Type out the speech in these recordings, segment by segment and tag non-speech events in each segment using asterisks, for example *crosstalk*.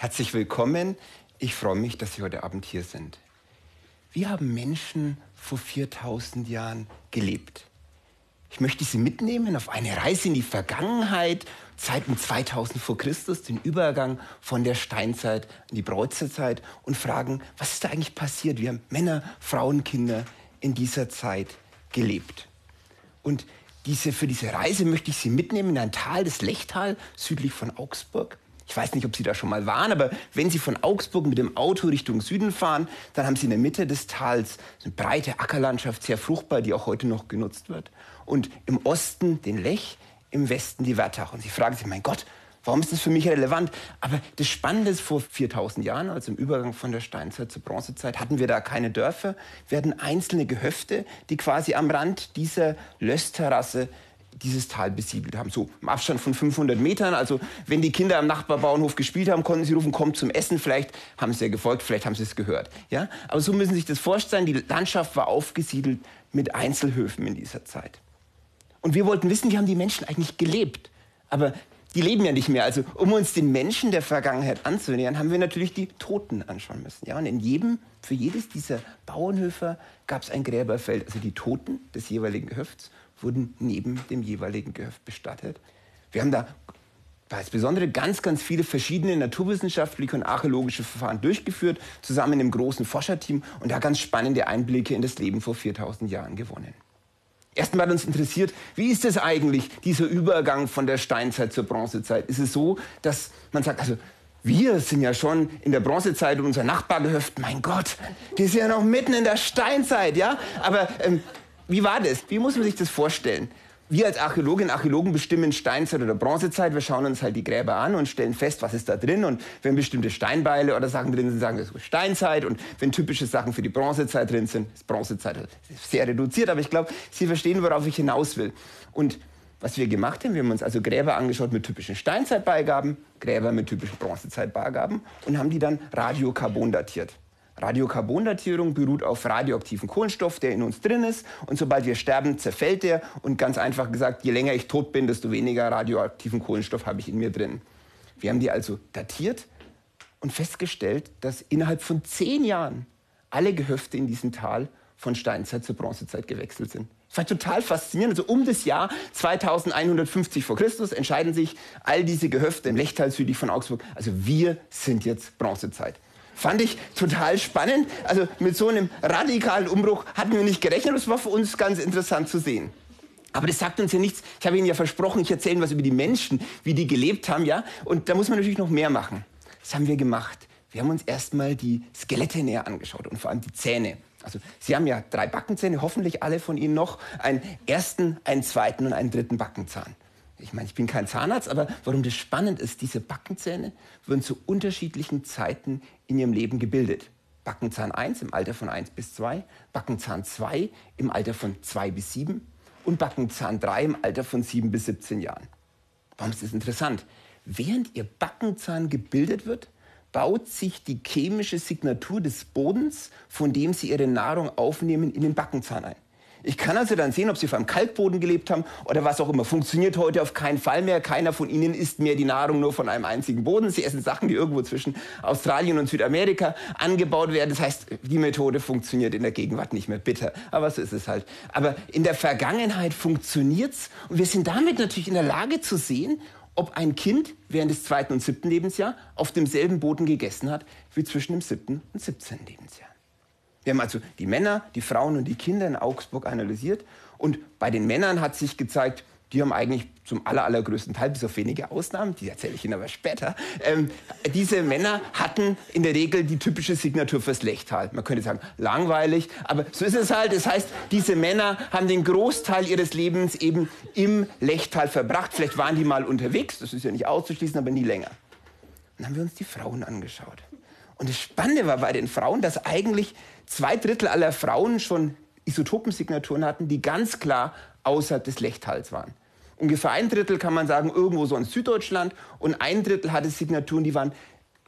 Herzlich willkommen. Ich freue mich, dass Sie heute Abend hier sind. Wie haben Menschen vor 4000 Jahren gelebt? Ich möchte Sie mitnehmen auf eine Reise in die Vergangenheit, Zeiten 2000 vor Christus, den Übergang von der Steinzeit in die Bronzezeit und fragen, was ist da eigentlich passiert? Wie haben Männer, Frauen, Kinder in dieser Zeit gelebt? Und diese, für diese Reise möchte ich Sie mitnehmen in ein Tal, das Lechtal, südlich von Augsburg. Ich weiß nicht, ob Sie da schon mal waren, aber wenn Sie von Augsburg mit dem Auto Richtung Süden fahren, dann haben Sie in der Mitte des Tals eine breite Ackerlandschaft, sehr fruchtbar, die auch heute noch genutzt wird. Und im Osten den Lech, im Westen die Wörthach. Und Sie fragen sich, mein Gott, warum ist das für mich relevant? Aber das Spannende ist, vor 4000 Jahren, also im Übergang von der Steinzeit zur Bronzezeit, hatten wir da keine Dörfer. Wir hatten einzelne Gehöfte, die quasi am Rand dieser Lössterrasse dieses Tal besiedelt haben. So im Abstand von 500 Metern. Also wenn die Kinder am Nachbarbauernhof gespielt haben, konnten sie rufen, kommt zum Essen. Vielleicht haben sie ja gefolgt, vielleicht haben sie es gehört. Ja? Aber so müssen Sie sich das vorstellen. Die Landschaft war aufgesiedelt mit Einzelhöfen in dieser Zeit. Und wir wollten wissen, wie haben die Menschen eigentlich gelebt? Aber die leben ja nicht mehr. Also um uns den Menschen der Vergangenheit anzunähern, haben wir natürlich die Toten anschauen müssen. Ja? Und in jedem, für jedes dieser Bauernhöfe gab es ein Gräberfeld, also die Toten des jeweiligen Gehöfts wurden neben dem jeweiligen Gehöft bestattet. Wir haben da insbesondere ganz, ganz viele verschiedene naturwissenschaftliche und archäologische Verfahren durchgeführt, zusammen im großen Forscherteam und da ganz spannende Einblicke in das Leben vor 4000 Jahren gewonnen. Erstmal hat uns interessiert, wie ist es eigentlich, dieser Übergang von der Steinzeit zur Bronzezeit? Ist es so, dass man sagt, also wir sind ja schon in der Bronzezeit und unser Nachbargehöft, mein Gott, die ist ja noch mitten in der Steinzeit, ja? Aber ähm, wie war das? Wie muss man sich das vorstellen? Wir als Archäologinnen und Archäologen bestimmen Steinzeit oder Bronzezeit. Wir schauen uns halt die Gräber an und stellen fest, was ist da drin. Und wenn bestimmte Steinbeile oder Sachen drin sind, sagen wir, das ist Steinzeit. Und wenn typische Sachen für die Bronzezeit drin sind, ist Bronzezeit sehr reduziert. Aber ich glaube, Sie verstehen, worauf ich hinaus will. Und was wir gemacht haben, wir haben uns also Gräber angeschaut mit typischen Steinzeitbeigaben, Gräber mit typischen Bronzezeitbeigaben und haben die dann Radiokarbon datiert. Radiokarbondatierung beruht auf radioaktiven Kohlenstoff, der in uns drin ist. Und sobald wir sterben, zerfällt der. Und ganz einfach gesagt, je länger ich tot bin, desto weniger radioaktiven Kohlenstoff habe ich in mir drin. Wir haben die also datiert und festgestellt, dass innerhalb von zehn Jahren alle Gehöfte in diesem Tal von Steinzeit zur Bronzezeit gewechselt sind. Das war total faszinierend. Also um das Jahr 2150 vor Christus entscheiden sich all diese Gehöfte im Lechtal südlich von Augsburg. Also wir sind jetzt Bronzezeit. Fand ich total spannend. Also mit so einem radikalen Umbruch hatten wir nicht gerechnet. Das war für uns ganz interessant zu sehen. Aber das sagt uns ja nichts. Ich habe Ihnen ja versprochen, ich erzähle was über die Menschen, wie die gelebt haben, ja. Und da muss man natürlich noch mehr machen. Das haben wir gemacht. Wir haben uns erstmal die Skelette näher angeschaut und vor allem die Zähne. Also Sie haben ja drei Backenzähne, hoffentlich alle von Ihnen noch. Einen ersten, einen zweiten und einen dritten Backenzahn ich meine, ich bin kein Zahnarzt, aber warum das spannend ist, diese Backenzähne wurden zu unterschiedlichen Zeiten in ihrem Leben gebildet. Backenzahn 1 im Alter von 1 bis 2, Backenzahn 2 im Alter von 2 bis 7 und Backenzahn 3 im Alter von 7 bis 17 Jahren. Warum ist das interessant? Während ihr Backenzahn gebildet wird, baut sich die chemische Signatur des Bodens, von dem sie ihre Nahrung aufnehmen, in den Backenzahn ein. Ich kann also dann sehen, ob sie auf einem Kalkboden gelebt haben oder was auch immer. Funktioniert heute auf keinen Fall mehr. Keiner von ihnen isst mehr die Nahrung nur von einem einzigen Boden. Sie essen Sachen, die irgendwo zwischen Australien und Südamerika angebaut werden. Das heißt, die Methode funktioniert in der Gegenwart nicht mehr. Bitter. Aber so ist es halt. Aber in der Vergangenheit funktioniert's. Und wir sind damit natürlich in der Lage zu sehen, ob ein Kind während des zweiten und siebten Lebensjahr auf demselben Boden gegessen hat wie zwischen dem siebten und siebzehnten Lebensjahr. Wir haben also die Männer, die Frauen und die Kinder in Augsburg analysiert. Und bei den Männern hat sich gezeigt, die haben eigentlich zum aller, allergrößten Teil, bis auf wenige Ausnahmen, die erzähle ich Ihnen aber später, ähm, diese Männer hatten in der Regel die typische Signatur fürs Lechtal. Man könnte sagen, langweilig, aber so ist es halt. Das heißt, diese Männer haben den Großteil ihres Lebens eben im Lechtal verbracht. Vielleicht waren die mal unterwegs, das ist ja nicht auszuschließen, aber nie länger. Dann haben wir uns die Frauen angeschaut. Und das Spannende war bei den Frauen, dass eigentlich zwei Drittel aller Frauen schon Isotopensignaturen hatten, die ganz klar außerhalb des Lechtals waren. Ungefähr ein Drittel kann man sagen, irgendwo so in Süddeutschland und ein Drittel hatte Signaturen, die waren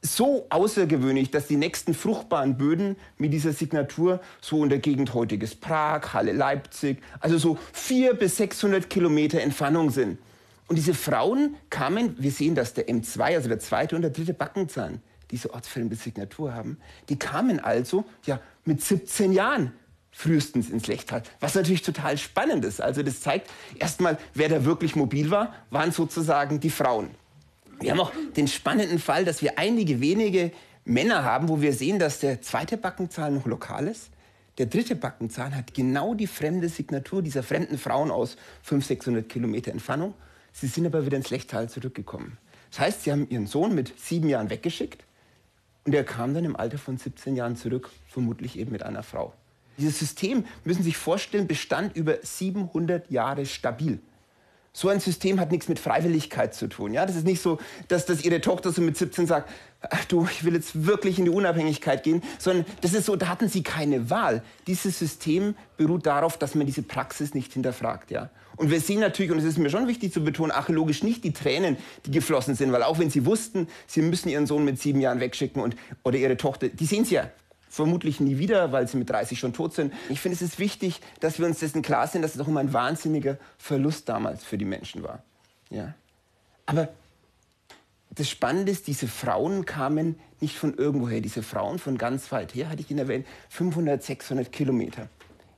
so außergewöhnlich, dass die nächsten fruchtbaren Böden mit dieser Signatur so in der Gegend heutiges Prag, Halle, Leipzig, also so vier bis 600 Kilometer Entfernung sind. Und diese Frauen kamen, wir sehen, dass der M2, also der zweite und der dritte Backenzahn, diese Ortsfällenbesignatur haben, die kamen also ja mit 17 Jahren frühestens ins Lechtal. Was natürlich total spannend ist. Also das zeigt erstmal, wer da wirklich mobil war, waren sozusagen die Frauen. Wir haben auch den spannenden Fall, dass wir einige wenige Männer haben, wo wir sehen, dass der zweite Backenzahn noch lokal ist. Der dritte Backenzahn hat genau die fremde Signatur dieser fremden Frauen aus 500, 600 Kilometer Entfernung. Sie sind aber wieder ins Lechtal zurückgekommen. Das heißt, sie haben ihren Sohn mit sieben Jahren weggeschickt und er kam dann im Alter von 17 Jahren zurück, vermutlich eben mit einer Frau. Dieses System, müssen Sie sich vorstellen, bestand über 700 Jahre stabil. So ein System hat nichts mit Freiwilligkeit zu tun. Ja? Das ist nicht so, dass, dass Ihre Tochter so mit 17 sagt, ach du, ich will jetzt wirklich in die Unabhängigkeit gehen, sondern das ist so, da hatten Sie keine Wahl. Dieses System beruht darauf, dass man diese Praxis nicht hinterfragt. Ja? Und wir sehen natürlich, und es ist mir schon wichtig zu betonen, archäologisch nicht die Tränen, die geflossen sind, weil auch wenn Sie wussten, Sie müssen Ihren Sohn mit sieben Jahren wegschicken und, oder Ihre Tochter, die sehen Sie ja vermutlich nie wieder, weil sie mit 30 schon tot sind. Ich finde, es ist wichtig, dass wir uns dessen klar sind, dass es auch immer ein wahnsinniger Verlust damals für die Menschen war. Ja. Aber das Spannende ist, diese Frauen kamen nicht von irgendwoher. Diese Frauen von ganz weit her, hatte ich in der Welt 500, 600 Kilometer.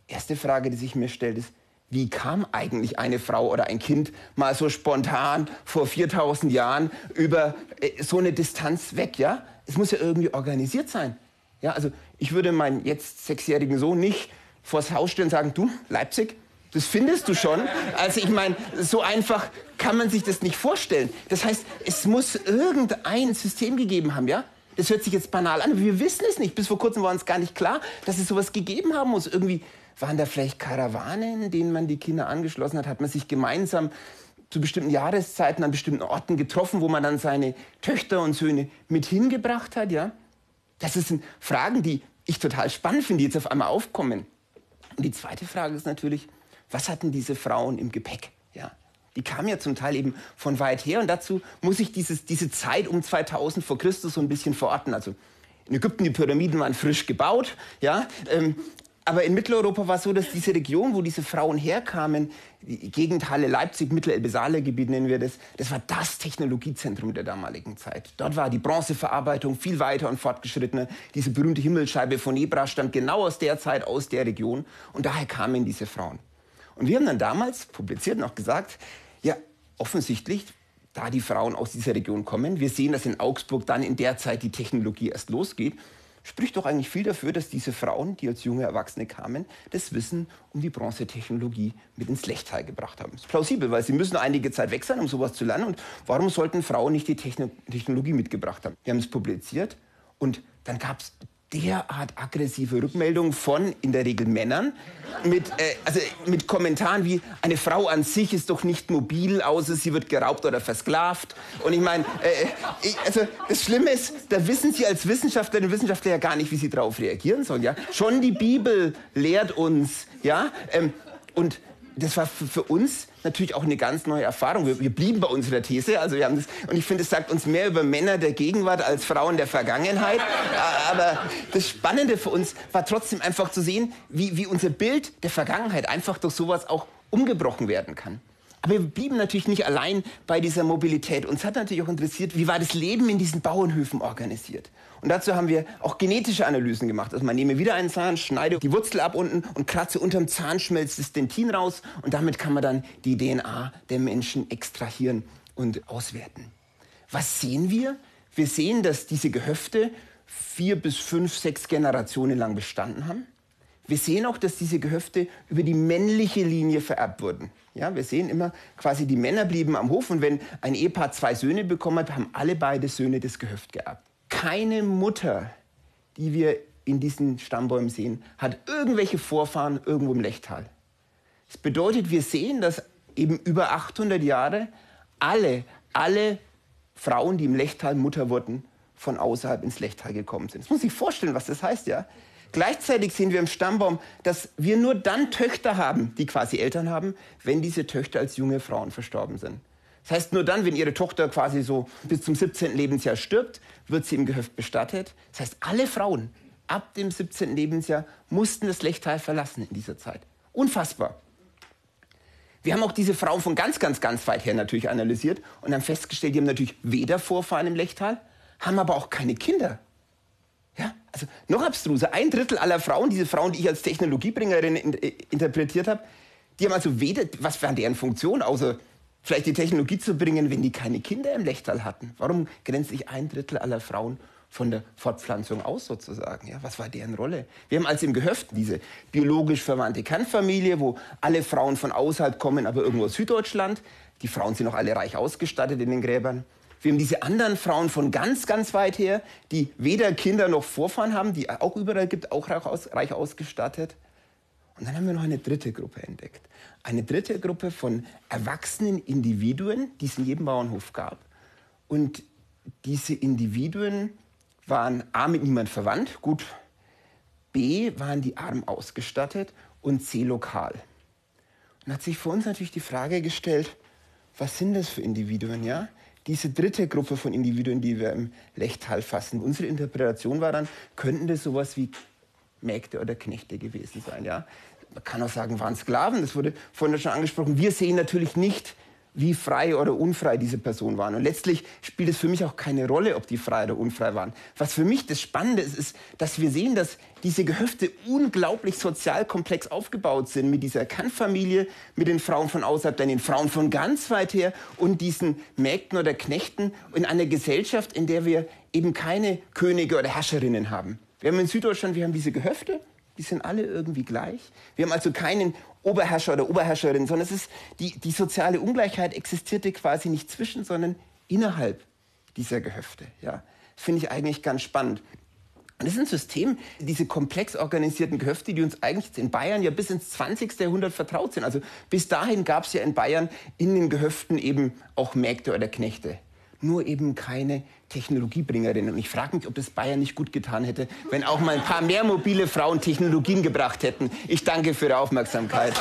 Erste Frage, die sich mir stellt, ist, wie kam eigentlich eine Frau oder ein Kind mal so spontan vor 4000 Jahren über äh, so eine Distanz weg? Ja? Es muss ja irgendwie organisiert sein. Ja, also ich würde meinen jetzt sechsjährigen Sohn nicht vors Haus stellen und sagen, du, Leipzig, das findest du schon. Also ich meine, so einfach kann man sich das nicht vorstellen. Das heißt, es muss irgendein System gegeben haben, ja? Das hört sich jetzt banal an, aber wir wissen es nicht. Bis vor kurzem war uns gar nicht klar, dass es sowas gegeben haben muss. Irgendwie waren da vielleicht Karawanen, denen man die Kinder angeschlossen hat, hat man sich gemeinsam zu bestimmten Jahreszeiten an bestimmten Orten getroffen, wo man dann seine Töchter und Söhne mit hingebracht hat, ja? Das sind Fragen, die ich total spannend finde, die jetzt auf einmal aufkommen. Und die zweite Frage ist natürlich, was hatten diese Frauen im Gepäck? Ja, die kamen ja zum Teil eben von weit her und dazu muss ich dieses, diese Zeit um 2000 vor Christus so ein bisschen verorten. Also in Ägypten, die Pyramiden waren frisch gebaut, ja, ähm, aber in Mitteleuropa war es so, dass diese Region, wo diese Frauen herkamen, die Gegend Halle, Leipzig, Mittelelbe-Saale-Gebiet nennen wir das, das war das Technologiezentrum der damaligen Zeit. Dort war die Bronzeverarbeitung viel weiter und fortgeschrittener. Diese berühmte Himmelsscheibe von Nebra stammt genau aus der Zeit, aus der Region. Und daher kamen diese Frauen. Und wir haben dann damals publiziert auch gesagt, ja, offensichtlich, da die Frauen aus dieser Region kommen, wir sehen, dass in Augsburg dann in der Zeit die Technologie erst losgeht spricht doch eigentlich viel dafür, dass diese Frauen, die als junge Erwachsene kamen, das Wissen um die Bronzetechnologie mit ins Lechtal gebracht haben. Das ist plausibel, weil sie müssen einige Zeit weg sein, um sowas zu lernen. Und warum sollten Frauen nicht die Technologie mitgebracht haben? Wir haben es publiziert und dann gab es derart aggressive Rückmeldungen von in der Regel Männern mit, äh, also mit Kommentaren wie eine Frau an sich ist doch nicht mobil, außer sie wird geraubt oder versklavt. Und ich meine, äh, also das Schlimme ist, da wissen Sie als Wissenschaftlerinnen und Wissenschaftler ja gar nicht, wie Sie darauf reagieren sollen. Ja, schon die Bibel lehrt uns, ja, ähm, und das war für, uns natürlich auch eine ganz neue Erfahrung. Wir, wir blieben bei unserer These. Also wir haben das, und ich finde, es sagt uns mehr über Männer der Gegenwart als Frauen der Vergangenheit. *laughs* Aber das Spannende für uns war trotzdem einfach zu sehen, wie, wie unser Bild der Vergangenheit einfach durch sowas auch umgebrochen werden kann. Aber wir blieben natürlich nicht allein bei dieser Mobilität. Uns hat natürlich auch interessiert, wie war das Leben in diesen Bauernhöfen organisiert. Und dazu haben wir auch genetische Analysen gemacht. Also man nehme wieder einen Zahn, schneide die Wurzel ab unten und kratze unterm Zahnschmelz das Dentin raus. Und damit kann man dann die DNA der Menschen extrahieren und auswerten. Was sehen wir? Wir sehen, dass diese Gehöfte vier bis fünf, sechs Generationen lang bestanden haben. Wir sehen auch, dass diese Gehöfte über die männliche Linie vererbt wurden. Ja, wir sehen immer quasi, die Männer blieben am Hof und wenn ein Ehepaar zwei Söhne bekommen hat, haben alle beide Söhne das Gehöft geerbt. Keine Mutter, die wir in diesen Stammbäumen sehen, hat irgendwelche Vorfahren irgendwo im Lechtal. Das bedeutet, wir sehen, dass eben über 800 Jahre alle, alle Frauen, die im Lechtal Mutter wurden, von außerhalb ins Lechtal gekommen sind. Das muss ich vorstellen, was das heißt, ja. Gleichzeitig sehen wir im Stammbaum, dass wir nur dann Töchter haben, die quasi Eltern haben, wenn diese Töchter als junge Frauen verstorben sind. Das heißt, nur dann, wenn ihre Tochter quasi so bis zum 17. Lebensjahr stirbt, wird sie im Gehöft bestattet. Das heißt, alle Frauen ab dem 17. Lebensjahr mussten das Lechtal verlassen in dieser Zeit. Unfassbar. Wir haben auch diese Frauen von ganz, ganz, ganz weit her natürlich analysiert und haben festgestellt, die haben natürlich weder Vorfahren im Lechtal, haben aber auch keine Kinder. Also noch abstruser. Ein Drittel aller Frauen, diese Frauen, die ich als Technologiebringerin in, äh, interpretiert habe, die haben also weder, was war deren Funktion, außer vielleicht die Technologie zu bringen, wenn die keine Kinder im Lechtal hatten. Warum grenzt sich ein Drittel aller Frauen von der Fortpflanzung aus sozusagen. Ja, was war deren Rolle? Wir haben also im Gehöft diese biologisch verwandte Kernfamilie, wo alle Frauen von außerhalb kommen, aber irgendwo aus Süddeutschland. Die Frauen sind auch alle reich ausgestattet in den Gräbern. Wir haben diese anderen Frauen von ganz, ganz weit her, die weder Kinder noch Vorfahren haben, die auch überall gibt, auch reich ausgestattet. Und dann haben wir noch eine dritte Gruppe entdeckt. Eine dritte Gruppe von erwachsenen Individuen, die es in jedem Bauernhof gab. Und diese Individuen waren A mit niemand verwandt, gut. B waren die arm ausgestattet und C lokal. Und hat sich für uns natürlich die Frage gestellt, was sind das für Individuen, ja? Diese dritte Gruppe von Individuen, die wir im Lechtal fassen. Unsere Interpretation war dann, könnten das sowas wie Mägde oder Knechte gewesen sein, ja? Man kann auch sagen, waren Sklaven, das wurde vorhin schon angesprochen. Wir sehen natürlich nicht wie frei oder unfrei diese Personen waren. Und letztlich spielt es für mich auch keine Rolle, ob die frei oder unfrei waren. Was für mich das Spannende ist, ist, dass wir sehen, dass diese Gehöfte unglaublich sozial komplex aufgebaut sind mit dieser Kernfamilie, mit den Frauen von außerhalb, dann den Frauen von ganz weit her und diesen Mägden oder Knechten in einer Gesellschaft, in der wir eben keine Könige oder Herrscherinnen haben. Wir haben in Süddeutschland, wir haben diese Gehöfte, die sind alle irgendwie gleich. Wir haben also keinen Oberherrscher oder Oberherrscherin, sondern es ist die, die soziale Ungleichheit existierte quasi nicht zwischen, sondern innerhalb dieser Gehöfte. Ja, finde ich eigentlich ganz spannend. Und das ist ein System, diese komplex organisierten Gehöfte, die uns eigentlich in Bayern ja bis ins 20. Jahrhundert vertraut sind. Also bis dahin gab es ja in Bayern in den Gehöften eben auch Mägde oder Knechte nur eben keine Technologiebringerin. Und ich frage mich, ob das Bayern nicht gut getan hätte, wenn auch mal ein paar mehr mobile Frauen Technologien gebracht hätten. Ich danke für Ihre Aufmerksamkeit.